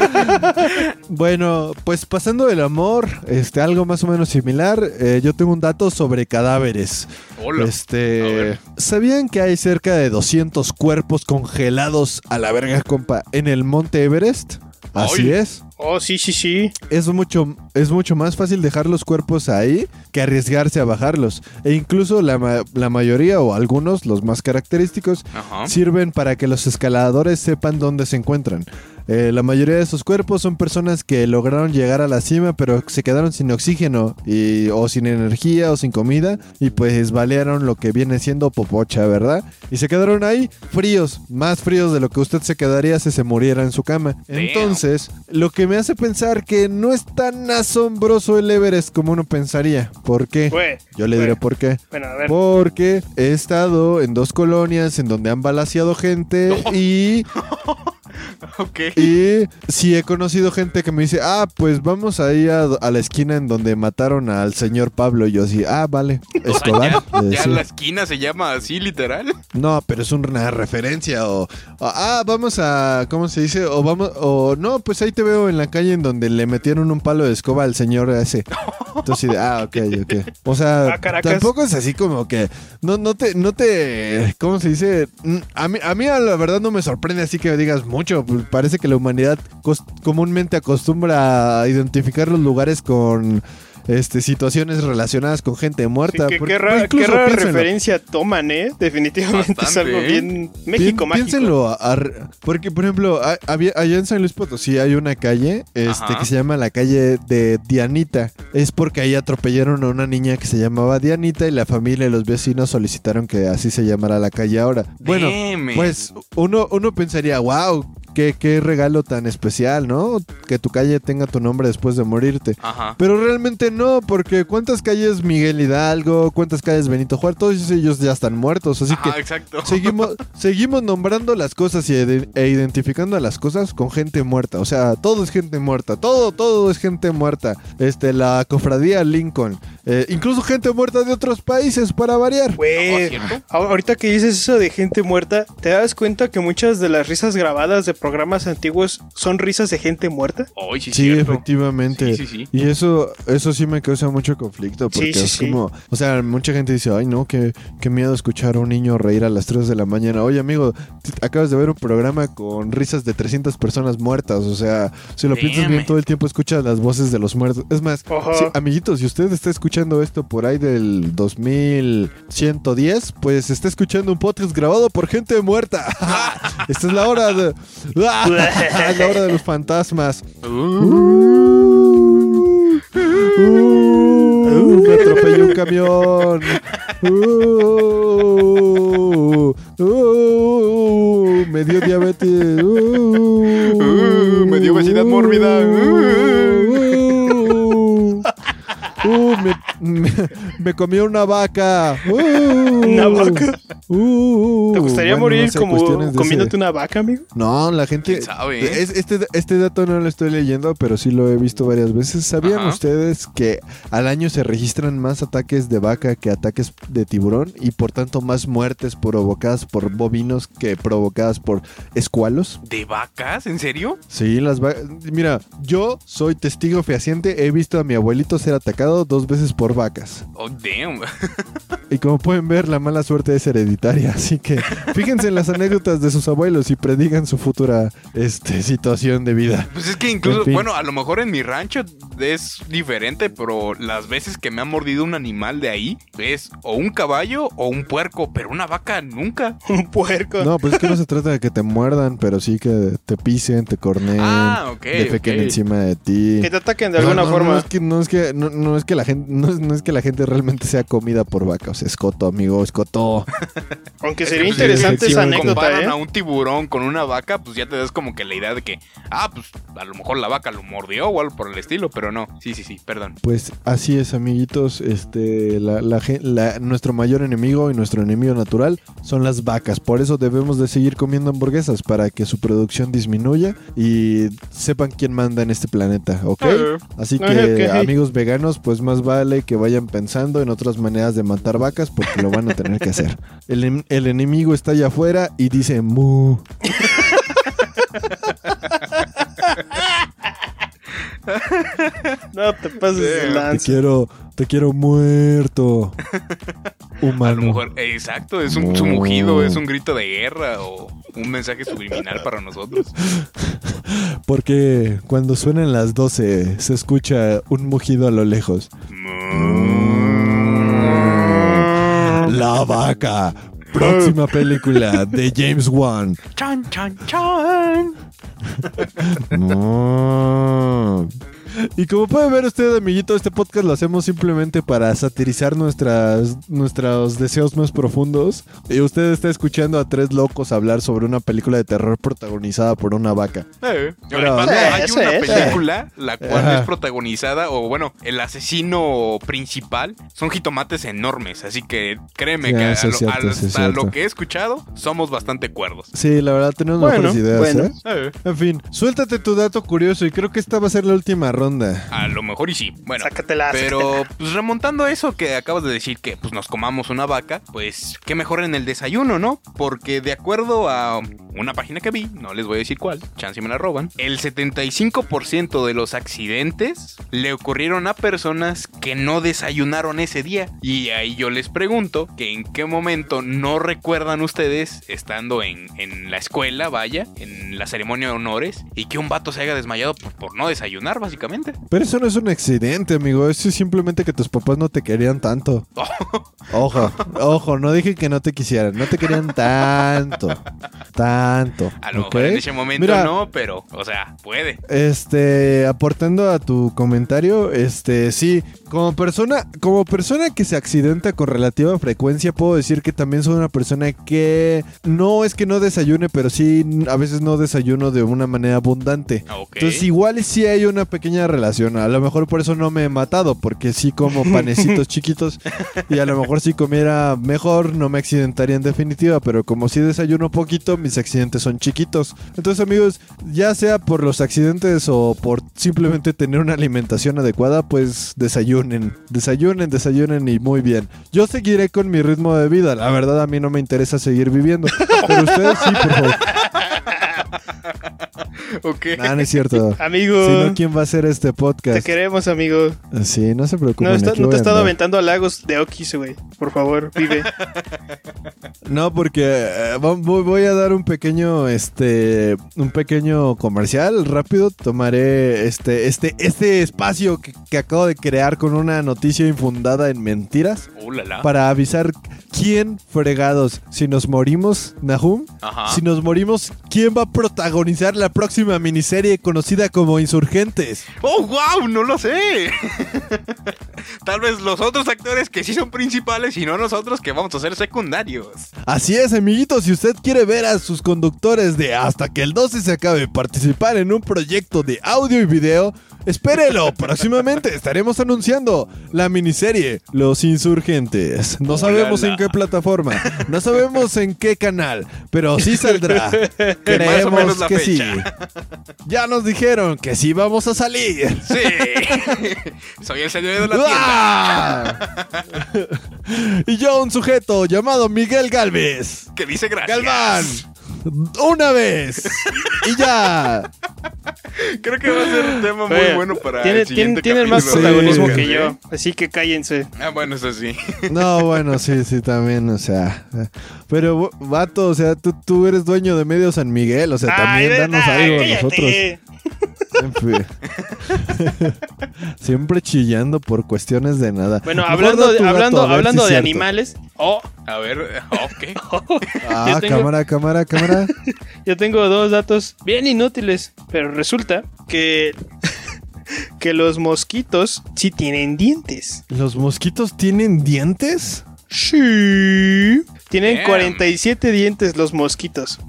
<laughs> bueno, pues pasando del amor, este, algo más o menos similar, eh, yo tengo un dato sobre cadáveres. Hola. Este. ¿sabían que hay cerca de 200 cuerpos congelados a la verga, compa, en el monte Everest? Así Ay. es. Oh, sí, sí, sí. es mucho, es mucho más fácil dejar los cuerpos ahí que arriesgarse a bajarlos. E incluso la, la mayoría o algunos, los más característicos, Ajá. sirven para que los escaladores sepan dónde se encuentran. Eh, la mayoría de esos cuerpos son personas que lograron llegar a la cima pero se quedaron sin oxígeno y, o sin energía o sin comida y pues balearon lo que viene siendo popocha, ¿verdad? Y se quedaron ahí fríos, más fríos de lo que usted se quedaría si se muriera en su cama. Entonces, lo que me hace pensar que no es tan asombroso el Everest como uno pensaría. ¿Por qué? Güey. Yo le güey. diré por qué. Bueno, a ver. Porque he estado en dos colonias en donde han balaseado gente <laughs> y, <laughs> <laughs> Ok. y sí he conocido gente que me dice, ah, pues vamos ahí a, a la esquina en donde mataron al señor Pablo. Y yo así, ah, vale, <laughs> O sea, Escobar. ya, la esquina se llama así, literal. No, pero es una referencia o, o, ah, vamos a, ¿cómo se dice? O vamos, o no, pues ahí te veo en la calle en donde le metieron un palo de escoba al señor ese. <laughs> Entonces, ah, ok, ok. O sea, Ah, tampoco es así como que, no, no te, no te, ¿cómo se dice? Mm, A mí, a mí la verdad no me sorprende así que digas mucho. Parece que la humanidad comúnmente acostumbra a identificar los lugares con este, situaciones relacionadas con gente Sí, muerta. qué, porque- qué rara, incluso qué rara piénsenlo. referencia toman, ¿eh? Definitivamente es algo ¿eh? bien México mágico. Piénsenlo, ar- porque por ejemplo, a- había- allá en San Luis Potosí hay una calle este, Ajá. que se llama la calle de Dianita. Es porque ahí atropellaron a una niña que se llamaba Dianita y la familia y los vecinos solicitaron que así se llamara la calle ahora. Bueno, Deme. pues uno, uno pensaría, wow, qué, qué regalo tan especial, ¿no? Que tu calle tenga tu nombre después de morirte. Ajá. Pero realmente no, porque ¿cuántas calles Miguel Hidalgo? ¿Cuántas calles Benito Juárez? Todos ellos ya están muertos, así que exacto. Seguimos, <laughs> seguimos nombrando las cosas y ide- e identificando a las cosas con gente muerta. O sea, todo es gente muerta. Todo, todo es gente muerta. Este, la cofradía Lincoln. Eh, incluso gente muerta de otros países para variar. A- ahorita que dices eso de gente muerta, ¿te das cuenta que muchas de las risas grabadas de programas antiguos son risas de gente muerta? Sí, efectivamente. Sí, sí, sí. Y eso, eso sí me causa mucho conflicto. Porque Sí, sí, es sí. como. O sea, mucha gente dice, ay no, qué, qué miedo escuchar a un niño reír a las 3 de la mañana. Oye, amigo, acabas de ver un programa con risas de 300 personas muertas. O sea, si lo piensas bien, todo el tiempo escuchas las voces de los muertos. Es más, amiguitos, si usted está escuchando esto por ahí del 2110, pues está escuchando un podcast grabado por gente muerta. <laughs> Esta es la hora de. <laughs> la hora de los fantasmas. Uh, me atropelló un camión. Uh, uh, me dio diabetes. Uh, me dio obesidad mórbida. Uh, me, me, me comió una vaca. Uh, ¿Una vaca? uh, ¿Te gustaría bueno, morir no sé, como comiéndote ese- una vaca, amigo? no, la gente. ¿Quién sabe, eh? Es- este, este dato no lo estoy leyendo, pero sí lo he visto varias veces. ¿Sabían Ajá. ustedes que al año se registran más ataques de vaca que ataques de tiburón? Y por tanto, más muertes provocadas por bovinos que provocadas por escualos. ¿De vacas? ¿En serio? Sí, las vacas. Mira, yo soy testigo fehaciente. He visto a mi abuelito ser atacado dos veces por vacas. Oh, damn. <laughs> Y como pueden ver, la mala suerte es hereditaria. <laughs> Así que fíjense en las anécdotas de sus abuelos y predigan su futura este, situación de vida. Pues es que incluso, En fin. bueno, a lo mejor en mi rancho es diferente, pero las veces que me ha mordido un animal de ahí es o un caballo o un puerco, pero una vaca nunca. <laughs> Un puerco. No, pues es que no se trata de que te muerdan, pero sí que te pisen, te corneen, Ah, ok, defequen ok. encima de ti. Que te ataquen de alguna no, forma. No es que, no es que, no, no es que la gente, no es, no es que la gente realmente sea comida por vaca. O sea, escoto, amigo, escoto. Aunque Es sería pues, interesante sí, esa anécdota, ¿eh? a un tiburón con una vaca, pues ya te das como que la idea de que, ah, pues a lo mejor la vaca lo mordió o algo por el estilo, pero no. Sí, sí, sí, perdón. Pues así es, amiguitos. Este, la, la nuestro mayor enemigo y nuestro enemigo natural son las vacas. Por eso debemos de seguir comiendo hamburguesas para que su producción disminuya y sepan quién manda en este planeta, ¿ok? Así que, amigos veganos, pues más vale que vayan pensando en otras maneras de matar vacas porque lo van a tener que hacer. <laughs> El, en- el enemigo está allá afuera y dice mu. <laughs> <laughs> No te pases de Damn. Te lanza. quiero, te quiero muerto. A Humano. lo mejor, eh, exacto, es un, su mugido, es un grito de guerra o un mensaje subliminal para nosotros. <laughs> Porque cuando suenan las 12 se escucha un mugido a lo lejos. La vaca. Próxima película de James Wan. Chan, chan, chan. No. <laughs> Y como puede ver usted, amiguito, este podcast lo hacemos simplemente para satirizar nuestras, nuestros deseos más profundos. Y usted está escuchando a tres locos hablar sobre una película de terror protagonizada por una vaca. Eh, Pero- además, Sí, hay sí, una sí. película la cual Ajá. es protagonizada, o bueno, el asesino principal son jitomates enormes. Así que créeme Sí, que a lo- cierto, hasta lo que he escuchado, somos bastante cuerdos. Sí, la verdad tenemos Bueno, mejores ideas, bueno. ¿eh? Eh, En fin, suéltate tu dato curioso y creo que esta va a ser la última ronda. A lo mejor y sí. Bueno, Sácatela. Pero pues remontando a eso que acabas de decir que pues nos comamos una vaca, pues qué mejor en el desayuno, ¿no? Porque de acuerdo a una página que vi, no les voy a decir cuál, chance me la roban, el 75% de los accidentes le ocurrieron a personas que no desayunaron ese día. Y ahí yo les pregunto que en qué momento no recuerdan ustedes estando en, en la escuela, vaya, en la ceremonia de honores, y que un vato se haya desmayado por, por no desayunar, básicamente. Pero eso no es un accidente, amigo. Eso es simplemente que tus papás no te querían tanto. <laughs> Ojo, ojo, no dije que no te quisieran. No te querían tanto. Tanto. A lo mejor en ese momento Mira, no, pero, o sea, puede. Este, aportando a tu comentario, este, sí, como persona, como persona que se accidenta con relativa frecuencia, puedo decir que también soy una persona que no es que no desayune, pero sí a veces no desayuno de una manera abundante. Ok. Entonces igual sí hay una pequeña relación. A lo mejor por eso no me he matado, porque sí como <laughs> panecitos chiquitos y a lo mejor si comiera mejor no me accidentaría en definitiva, pero como sí desayuno poquito, mis accidentes son chiquitos. Entonces amigos, ya sea por los accidentes o por simplemente tener una alimentación adecuada, pues desayunen, desayunen, desayunen y muy bien. Yo seguiré con mi ritmo de vida, la verdad a mí no me interesa seguir viviendo, pero ustedes sí, por favor. <laughs> Ok. Ah, no es cierto. Amigo, Si no, ¿quién va a hacer este podcast? te queremos, amigo. Sí, no se preocupen. No, está- no te he estado aventando a lagos de Okis, güey. Por favor, vive. <laughs> No, porque eh, vo- voy, voy a dar un pequeño, este, un pequeño comercial rápido. Tomaré este, este, este espacio que, que acabo de crear con una noticia infundada en mentiras Uh, la, la. para avisar quién fregados si nos morimos, Nahum. Ajá. Si nos morimos, ¿quién va a protagonizar la próxima miniserie conocida como Insurgentes? ¡Oh, wow! No lo sé. <laughs> Tal vez los otros actores que sí son principales y no nosotros que vamos a ser secundarios. Así es, amiguitos, si usted quiere ver a sus conductores de Hasta que el 12 se acabe participar en un proyecto de audio y video, espérelo, <laughs> próximamente estaremos anunciando la miniserie Los Insurgentes. No sabemos en qué plataforma, no sabemos en qué canal, pero sí saldrá. <laughs> Creemos que sí. Ya nos dijeron que sí vamos a salir. Sí. Soy el señor de la tienda. ¡Ah! <laughs> y yo un sujeto llamado Miguel Galvez. Que dice gracias. Galván. Una vez. Y ya. Creo que va a ser un tema muy Oye, bueno para tiene, el siguiente tiene- tienen más protagonismo Sí. que yo. Así que cállense. Ah, bueno, eso sí. No, bueno, sí, sí, también, o sea. Pero, vato, o sea, tú, tú eres dueño de medio San Miguel, o sea, también danos algo a nosotros. En fin. <laughs> Siempre chillando por cuestiones de nada. Bueno, hablando, de, hablando, hablando si de cierto. animales. Oh, A ver, ok. <laughs> Ah, Yo tengo- cámara, cámara, cámara. <laughs> yo tengo dos datos bien inútiles. Pero resulta que. que los mosquitos sí tienen dientes. ¿Los mosquitos tienen dientes? Sí. Tienen Damn. 47 dientes los mosquitos.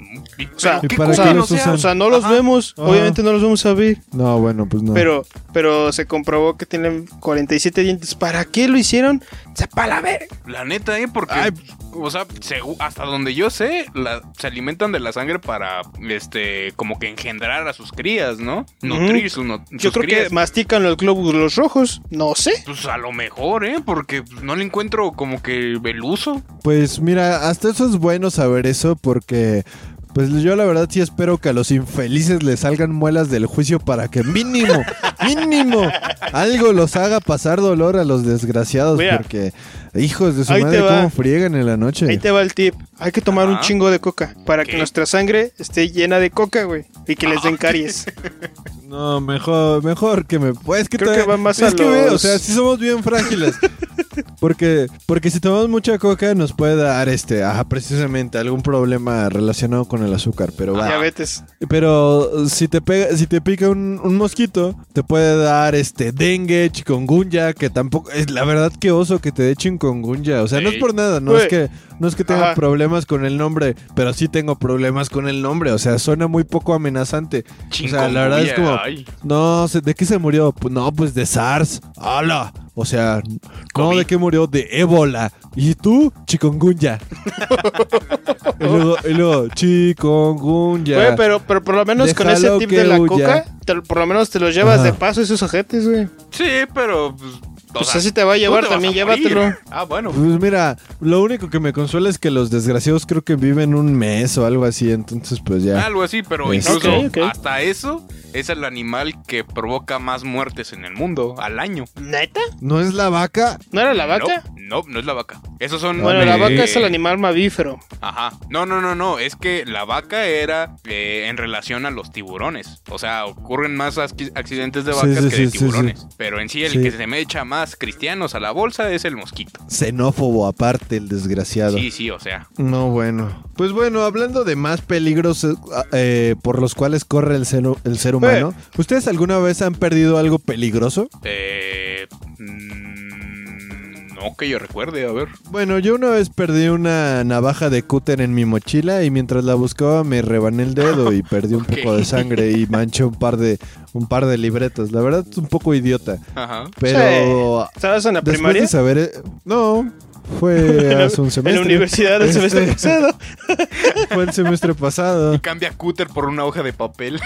O sea, ¿y para qué los usan? O sea, no los Ajá. vemos. Obviamente no los vamos a ver. No, bueno, pues no. Pero, pero se comprobó que tienen 47 dientes. ¿Para qué lo hicieron? O sea, para la ver. La neta, ¿eh? Porque, Ay. o sea, segu- hasta donde yo sé, la- se alimentan de la sangre para, este, como que engendrar a sus crías, ¿no? Nutrir sus, no- Yo creo crías. que mastican los glóbulos rojos. No sé. Pues a lo mejor, ¿eh? Porque no le encuentro como que el uso. Pues mira, hasta eso es bueno saber eso porque Pues yo la verdad sí espero que a los infelices les salgan muelas del juicio para que mínimo, <laughs> mínimo, algo los haga pasar dolor a los desgraciados. Mira. porque, hijos de su madre, cómo friegan en la noche. Ahí te va el tip. Hay que tomar un chingo de coca para que nuestra sangre esté llena de coca, güey. Y que les den caries. No, mejor, mejor que me. Pues es que Creo todavía- que va más es a que o sea, sí somos bien frágiles. Porque, porque si tomamos mucha coca nos puede dar este, ajá, precisamente algún problema relacionado con el azúcar, pero va. Diabetes. Pero si te pega, si te pica un, un mosquito, te puede dar este dengue, chikungunya, que tampoco es la verdad que oso que te dé chikungunya, o sea, no es por nada, no es que no es que tenga Ajá. problemas con el nombre, pero sí tengo problemas con el nombre, o sea, suena muy poco amenazante. O sea, la verdad es como no, ¿de qué se murió? Pues no, pues de SARS. ¡Hala! O sea, no, COVID. ¿de qué murió? De ébola. ¿Y tú? Chikungunya. <laughs> y luego, y luego, chikungunya. Güey, pero, pero por lo menos con ese tip que de la huya. coca, te- por lo menos te los llevas Ajá. de paso esos ojetes, güey. Sí, pero. Pues, Pues así te va a llevar también, a llévatelo. Ah, bueno. Pues mira, lo único que me consuela es que los desgraciados creo que viven un mes o algo así, entonces pues ya. Algo así, pero Es- incluso hasta eso es el animal que provoca más muertes en el mundo al año. ¿Neta? ¿No es la vaca? ¿No era la vaca? No, no, no es la vaca. Esos son. Bueno, la eh, vaca es el animal mamífero. Ajá. No, no, no, no. Es que la vaca era eh, en relación a los tiburones. O sea, ocurren más accidentes de vacas sí, que sí, de sí, tiburones. Pero en sí, el Sí. que se me echa más cristianos a la bolsa es el mosquito. Xenófobo aparte, el desgraciado. Sí, sí, o sea. No, bueno. Pues bueno, hablando de más peligros eh, eh, por los cuales corre el ser, el ser humano, ¿ustedes alguna vez han perdido algo peligroso? Eh, mm, no que yo recuerde, a ver. Bueno, yo una vez perdí una navaja de cúter en mi mochila y mientras la buscaba me rebané el dedo y <laughs> perdí un poco de sangre y manché un par de un par de libretas. La verdad es un poco idiota, Ajá. pero ¿Estabas en la después primaria? de saber, eh, no, fue <laughs> hace un En semestre. la universidad el semestre Este, pasado. <laughs> Fue el semestre pasado. Y cambia cúter por una hoja de papel.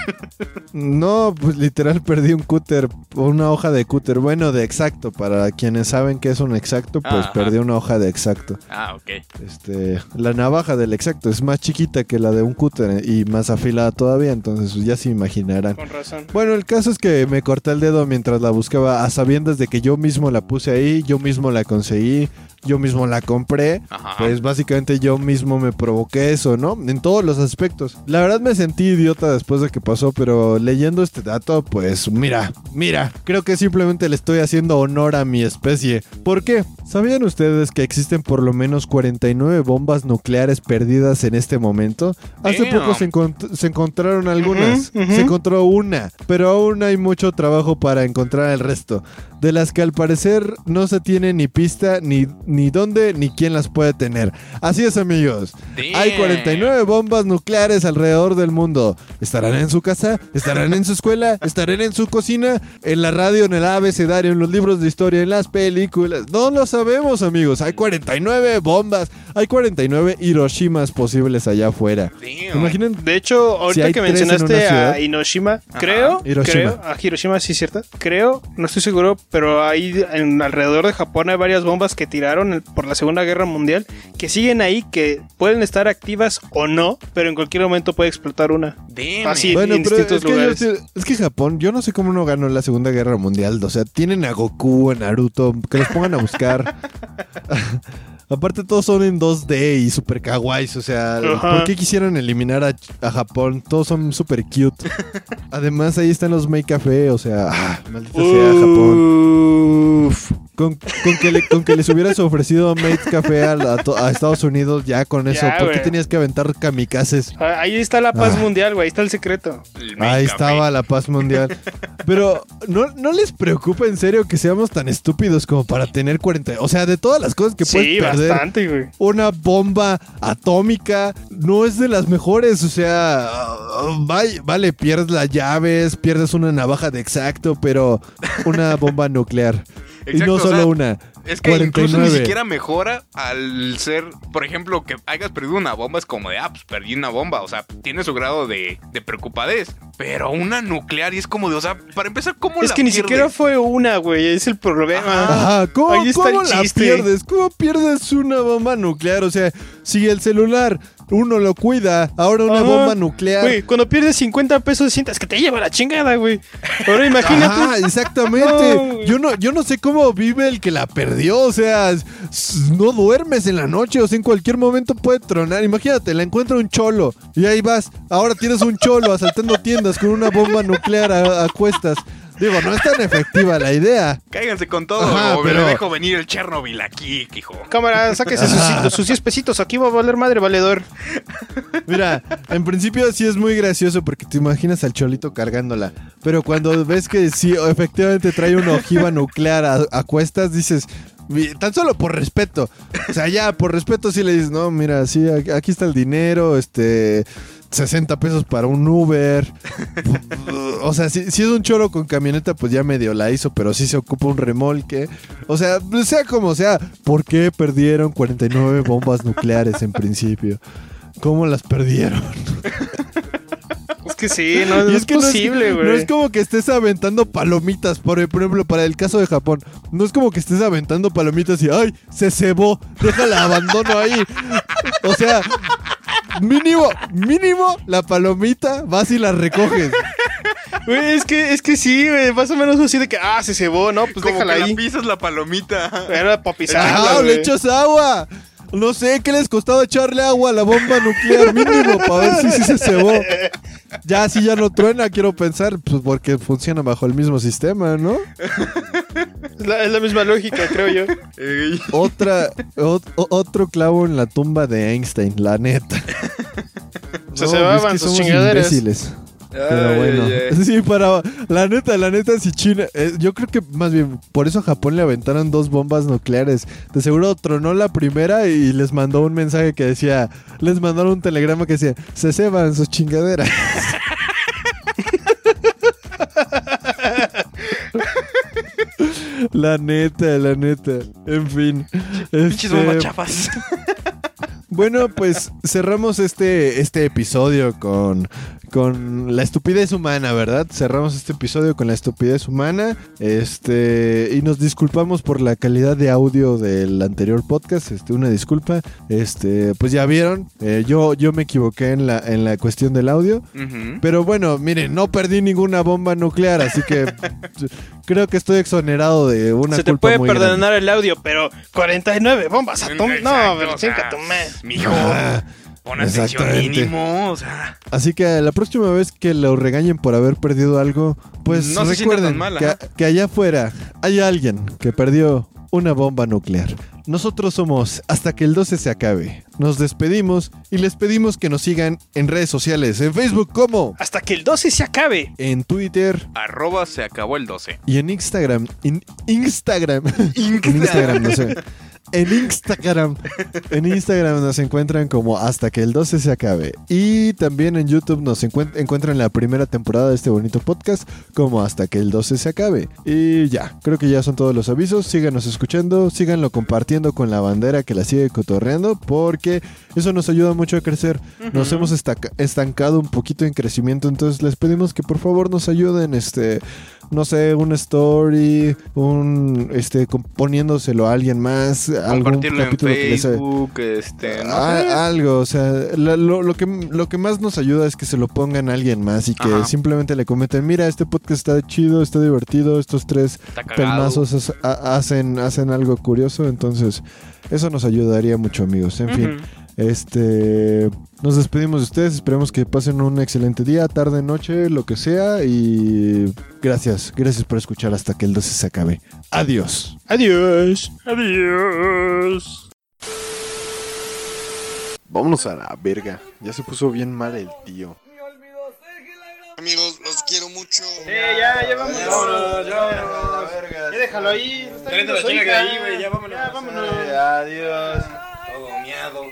No, pues literal perdí un cúter, una hoja de cúter, bueno, de exacto, para quienes saben que es un exacto, pues Ajá. perdí una hoja de exacto. ah, ok. Este, la navaja del exacto es más chiquita que la de un cúter y más afilada todavía, entonces pues, ya se imaginarán. Con razón. Bueno, el caso es que me corté el dedo mientras la buscaba, a sabiendas de que yo mismo la puse ahí, yo mismo la conseguí, yo mismo la compré. Ajá. Pues básicamente yo mismo me provoqué eso, ¿no? En todos los aspectos. La verdad me sentí idiota después de que pasó, pero leyendo este dato, pues mira, mira, creo que simplemente le estoy haciendo honor a mi especie. ¿Por qué? ¿Sabían ustedes que existen por lo menos 49 bombas nucleares perdidas en este momento? Hace Damn. poco se, encont- se encontraron algunas, se encontró una, pero aún hay mucho trabajo para encontrar el resto, de las que al parecer no se tiene ni pista, ni, ni dónde, ni quién las puede tener. Así es amigos, hay Damn. 49 bombas nucleares alrededor del mundo. ¿Estarán en su casa? ¿Estarán en su escuela? ¿Estarán en su cocina? ¿En la radio? ¿En el abecedario? ¿En los libros de historia? ¿En las películas? No lo sabemos amigos, hay 49 bombas, hay 49 Hiroshimas posibles allá afuera. Damn. Imaginen De hecho, ahorita hay que mencionaste a Hiroshima, creo, Hiroshima. creo, a Hiroshima, sí, cierto, creo, no estoy seguro, pero ahí en alrededor de Japón hay varias bombas que tiraron por la Segunda Guerra Mundial que siguen ahí, que pueden estar activas o no, pero en cualquier momento puede explotar una. Damn. Así. Bueno, en pero distintos es que, lugares. es que Japón, yo no sé cómo no ganó la Segunda Guerra Mundial. O sea, tienen a Goku, a Naruto, que los pongan a buscar. <laughs> Aparte, todos son en 2D y super kawaiis. O sea, Ajá. ¿por qué quisieran eliminar a, a Japón? Todos son super cute. <laughs> Además, ahí están los Make Café. O sea, ah, maldita sea Japón. Con, con que le- con que les hubieras ofrecido Made Café a, a a Estados Unidos, ya con eso. Ya, ¿Por qué güey. tenías que aventar kamikazes? Ah, Ahí está la paz Ah. mundial, güey, ahí está el secreto. El Ahí café. estaba la paz mundial. Pero ¿no, no les preocupa en serio que seamos tan estúpidos como para tener 40. O sea, de todas las cosas que Sí, puedes perder, bastante, güey. una bomba atómica no es de las mejores. O sea, vale, pierdes las llaves, pierdes una navaja de exacto, pero una bomba nuclear. y no o solo sea, una. Es que incluso ni 49. siquiera mejora al ser, por ejemplo, que hayas perdido una bomba. Es como de, ah, pues perdí una bomba. O sea, tiene su grado de, de preocupadez. Pero una nuclear y es como de, o sea, para empezar, ¿cómo Es la que ni pierdes? siquiera fue una, güey. Es el problema. Ajá, ¿cómo, Ahí está cómo el la pierdes? ¿Cómo pierdes una bomba nuclear? O sea, si el celular uno lo cuida, ahora una Ajá. bomba nuclear. Güey, cuando pierdes 50 pesos sientas que te lleva la chingada, güey. Ahora imagínate. Ajá, exactamente. <laughs> No, yo no, yo no sé cómo vive el que la perdió. O sea, no duermes en la noche. O sea, en cualquier momento puede tronar. Imagínate, la encuentra un cholo. Y ahí vas. Ahora tienes un cholo asaltando tiendas con una bomba nuclear a cuestas. Digo, no es tan efectiva la idea. Cáiganse con todo, Ajá, o pero- dejo venir el Chernobyl aquí, hijo. Cámara, sáquese sus, sus 10 pesitos. Aquí va a valer madre, valedor. Mira, en principio sí es muy gracioso porque te imaginas al cholito cargándola. Pero cuando ves que sí, efectivamente trae una ojiva nuclear a, a cuestas, dices, "Mi- tan solo por respeto. O sea, ya por respeto sí le dices, no, mira, sí, aquí está el dinero, este... 60 pesos para un Uber. <laughs> o sea, si, si es un choro con camioneta, pues ya medio la hizo, pero sí se ocupa un remolque. O sea, sea como sea, ¿por qué perdieron 49 bombas nucleares en principio? ¿Cómo las perdieron? <laughs> Es que sí, no, no es, que posible, güey. No es como que estés aventando palomitas, por, por ejemplo, para el caso de Japón. No es como que estés aventando palomitas y ¡ay! Se cebó, déjala, abandono ahí. O sea, mínimo, mínimo, la palomita vas y la recoges. Güey, es que, es que sí, güey. Más o menos así de que, ah, se cebó, ¿no? Pues Como déjala que ahí. la pisas la palomita. Era para pisarla, ¡Ah, le echas agua! No sé, ¿qué les costaba echarle agua a la bomba nuclear mínimo para ver si sí se cebó? Ya, si ya no truena, quiero pensar, pues porque funciona bajo el mismo sistema, ¿no? Es la, es la misma lógica, creo yo. Otra, ot- o- otro clavo en la tumba de Einstein, la neta. <laughs> Se cebaban sus chingaderas. imbéciles. Pero Ay, bueno, ay, ay. sí, para la neta, la neta, si China, eh, yo creo que más bien por eso a Japón le aventaron dos bombas nucleares. De seguro tronó la primera y les mandó un mensaje que decía, les mandaron un telegrama que decía, se ceban sus chingaderas. <laughs> la neta, la neta. En fin. Pinches Este, chafas. <laughs> bueno, pues cerramos este, este episodio con, con la estupidez humana, ¿verdad? Cerramos este episodio con la estupidez humana. Este. Y nos disculpamos por la calidad de audio del anterior podcast. Este, una disculpa. Este, pues ya vieron. eh, yo, yo me equivoqué en la, en la cuestión del audio. Pero bueno, miren, no perdí ninguna bomba nuclear, así que <laughs> creo que estoy exonerado de una Se te culpa puede muy grande. perdonar el audio, pero 49 bombas atómicas. No, pero o sea, chinga tu madre. Mijo, Ah, pon atención exactamente. mínimo, o sea. Así que la próxima vez que lo regañen por haber perdido algo, pues No se recuerden tan mal, que allá afuera hay alguien que perdió una bomba nuclear. Nosotros somos Hasta que el 12 se acabe. Nos despedimos y les pedimos que nos sigan en redes sociales, en Facebook como, Hasta que el 12 se acabe. en Twitter Arroba se acabó el 12. y en Instagram. En Instagram. <laughs> en Instagram, no sé. En Instagram. En Instagram nos encuentran como hasta que el 12 se acabe. Y también en YouTube nos encuent- encuentran la primera temporada de este bonito podcast como hasta que el 12 se acabe. Y ya, creo que ya son todos los avisos. Síganos escuchando, síganlo compartiendo con la bandera que la sigue cotorreando porque eso nos ayuda mucho a crecer. Nos hemos estancado un poquito en crecimiento, entonces les pedimos que por favor nos ayuden, este, no sé, una story, un, este, com- poniéndoselo a alguien más, algún Compartirlo en capítulo que les Facebook, este, no Ah, sé. algo, o sea, la- lo, lo que, lo que más nos ayuda es que se lo pongan a alguien más y que Ajá. simplemente le comenten, mira, este podcast está chido, está divertido, estos tres pelmazos hacen, hacen algo curioso, entonces eso nos ayudaría mucho, amigos. En fin. Este, nos despedimos de ustedes, esperemos que pasen un excelente día, tarde, noche, lo que sea y gracias, gracias por escuchar hasta que el 12 se acabe. Adiós. Adiós. Adiós. Vámonos a la verga, ya se puso bien mal el tío. Amigos, los quiero mucho. Eh, ya, ya vámonos. Vámonos, Ya déjalo ahí. Está la chinga hija. de ahí, güey, ya vámonos. Ya, vámonos. Adiós. Todo miado.